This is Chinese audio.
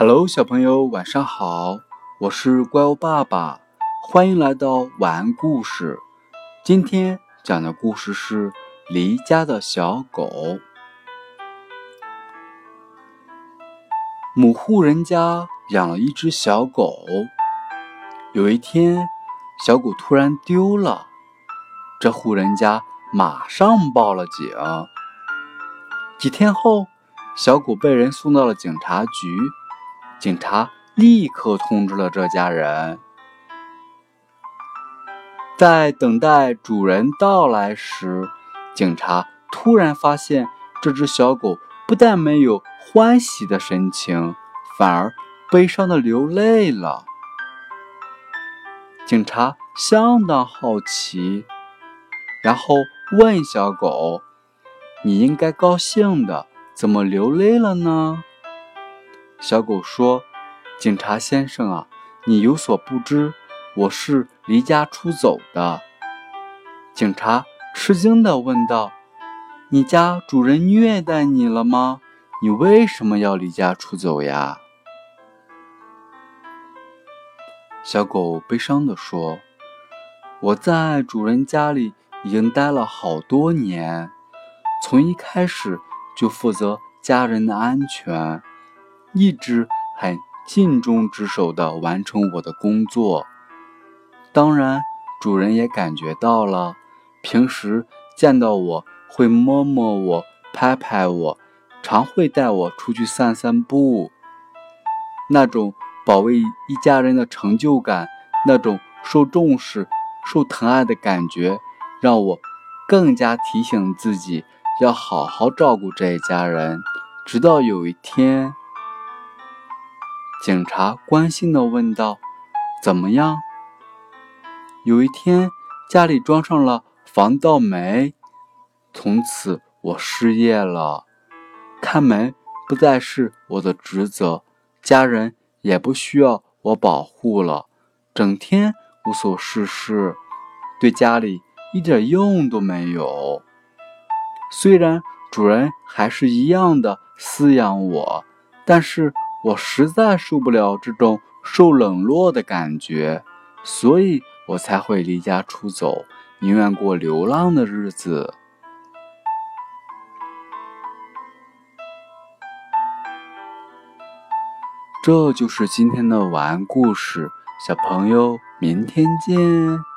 Hello，小朋友，晚上好！我是怪物爸爸，欢迎来到晚安故事。今天讲的故事是《离家的小狗》。母户人家养了一只小狗，有一天，小狗突然丢了，这户人家马上报了警。几天后，小狗被人送到了警察局。警察立刻通知了这家人。在等待主人到来时，警察突然发现这只小狗不但没有欢喜的神情，反而悲伤的流泪了。警察相当好奇，然后问小狗：“你应该高兴的，怎么流泪了呢？”小狗说：“警察先生啊，你有所不知，我是离家出走的。”警察吃惊地问道：“你家主人虐待你了吗？你为什么要离家出走呀？”小狗悲伤地说：“我在主人家里已经待了好多年，从一开始就负责家人的安全。”一直很尽忠职守地完成我的工作，当然，主人也感觉到了。平时见到我会摸摸我、拍拍我，常会带我出去散散步。那种保卫一家人的成就感，那种受重视、受疼爱的感觉，让我更加提醒自己要好好照顾这一家人。直到有一天。警察关心地问道：“怎么样？”有一天，家里装上了防盗门，从此我失业了，看门不再是我的职责，家人也不需要我保护了，整天无所事事，对家里一点用都没有。虽然主人还是一样的饲养我，但是。我实在受不了这种受冷落的感觉，所以我才会离家出走，宁愿过流浪的日子。这就是今天的晚安故事，小朋友，明天见。